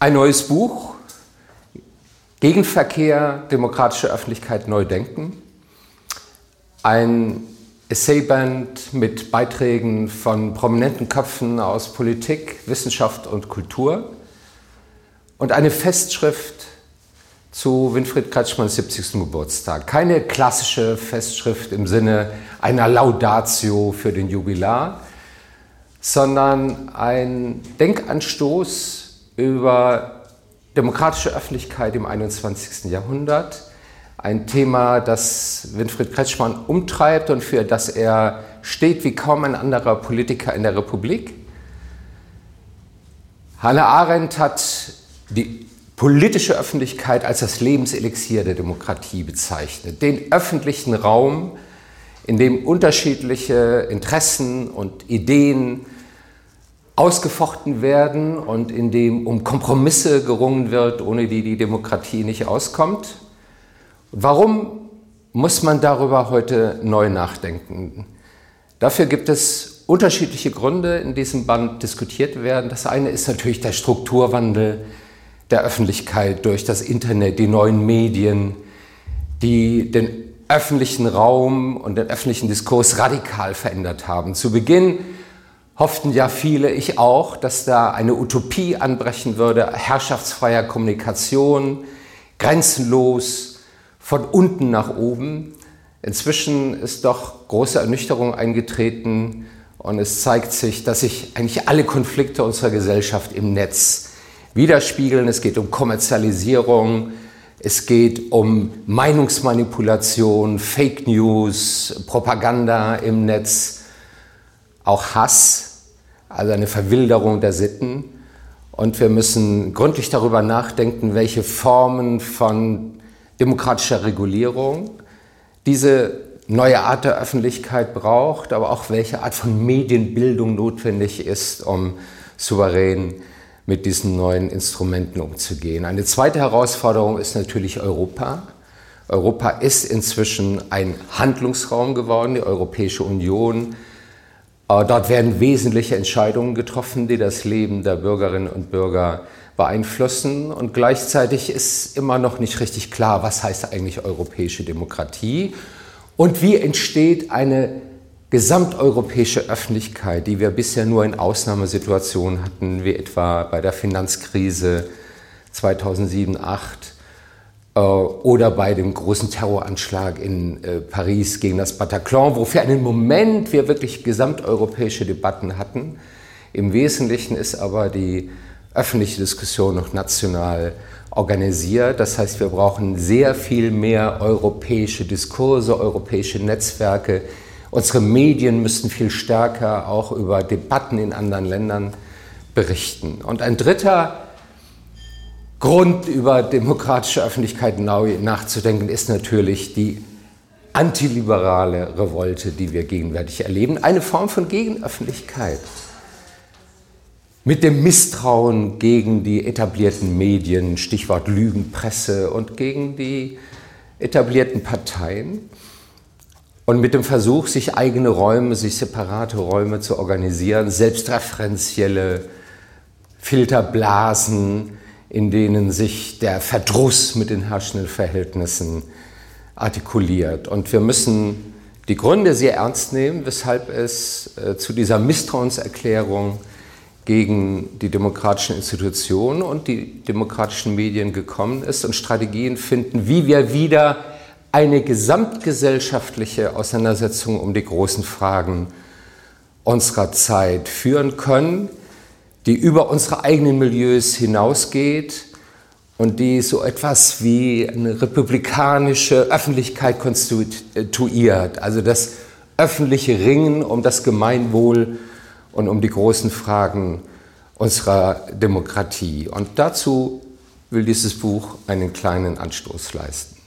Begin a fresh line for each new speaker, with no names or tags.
Ein neues Buch, Gegenverkehr, demokratische Öffentlichkeit neu denken. Ein Essayband mit Beiträgen von prominenten Köpfen aus Politik, Wissenschaft und Kultur. Und eine Festschrift zu Winfried Kretschmanns 70. Geburtstag. Keine klassische Festschrift im Sinne einer Laudatio für den Jubilar, sondern ein Denkanstoß über demokratische Öffentlichkeit im 21. Jahrhundert. Ein Thema, das Winfried Kretschmann umtreibt und für das er steht wie kaum ein anderer Politiker in der Republik. Hannah Arendt hat die politische Öffentlichkeit als das Lebenselixier der Demokratie bezeichnet. Den öffentlichen Raum, in dem unterschiedliche Interessen und Ideen ausgefochten werden und in dem um Kompromisse gerungen wird, ohne die die Demokratie nicht auskommt. Warum muss man darüber heute neu nachdenken? Dafür gibt es unterschiedliche Gründe, in diesem Band diskutiert werden. Das eine ist natürlich der Strukturwandel der Öffentlichkeit durch das Internet, die neuen Medien, die den öffentlichen Raum und den öffentlichen Diskurs radikal verändert haben. Zu Beginn hofften ja viele, ich auch, dass da eine Utopie anbrechen würde, herrschaftsfreier Kommunikation, grenzenlos, von unten nach oben. Inzwischen ist doch große Ernüchterung eingetreten und es zeigt sich, dass sich eigentlich alle Konflikte unserer Gesellschaft im Netz widerspiegeln. Es geht um Kommerzialisierung, es geht um Meinungsmanipulation, Fake News, Propaganda im Netz, auch Hass also eine Verwilderung der Sitten. Und wir müssen gründlich darüber nachdenken, welche Formen von demokratischer Regulierung diese neue Art der Öffentlichkeit braucht, aber auch welche Art von Medienbildung notwendig ist, um souverän mit diesen neuen Instrumenten umzugehen. Eine zweite Herausforderung ist natürlich Europa. Europa ist inzwischen ein Handlungsraum geworden, die Europäische Union Dort werden wesentliche Entscheidungen getroffen, die das Leben der Bürgerinnen und Bürger beeinflussen. Und gleichzeitig ist immer noch nicht richtig klar, was heißt eigentlich europäische Demokratie und wie entsteht eine gesamteuropäische Öffentlichkeit, die wir bisher nur in Ausnahmesituationen hatten, wie etwa bei der Finanzkrise 2007, 2008 äh, oder bei dem großen Terroranschlag in äh, Paris gegen das Bataclan, wo für einen Moment wir wirklich gesamteuropäische Debatten hatten. Im Wesentlichen ist aber die öffentliche Diskussion noch national organisiert. Das heißt, wir brauchen sehr viel mehr europäische Diskurse, europäische Netzwerke. Unsere Medien müssen viel stärker auch über Debatten in anderen Ländern berichten. Und ein dritter Grund, über demokratische Öffentlichkeit nachzudenken, ist natürlich die antiliberale Revolte, die wir gegenwärtig erleben. Eine Form von Gegenöffentlichkeit. Mit dem Misstrauen gegen die etablierten Medien, Stichwort Lügenpresse, und gegen die etablierten Parteien. Und mit dem Versuch, sich eigene Räume, sich separate Räume zu organisieren, selbstreferenzielle Filterblasen, in denen sich der Verdruss mit den herrschenden Verhältnissen artikuliert. Und wir müssen die Gründe sehr ernst nehmen, weshalb es äh, zu dieser Misstrauenserklärung gegen die demokratischen Institutionen und die demokratischen Medien gekommen ist und Strategien finden, wie wir wieder eine gesamtgesellschaftliche Auseinandersetzung um die großen Fragen unserer Zeit führen können, die über unsere eigenen Milieus hinausgeht und die so etwas wie eine republikanische Öffentlichkeit konstituiert, also das öffentliche Ringen um das Gemeinwohl und um die großen Fragen unserer Demokratie. Und dazu will dieses Buch einen kleinen Anstoß leisten.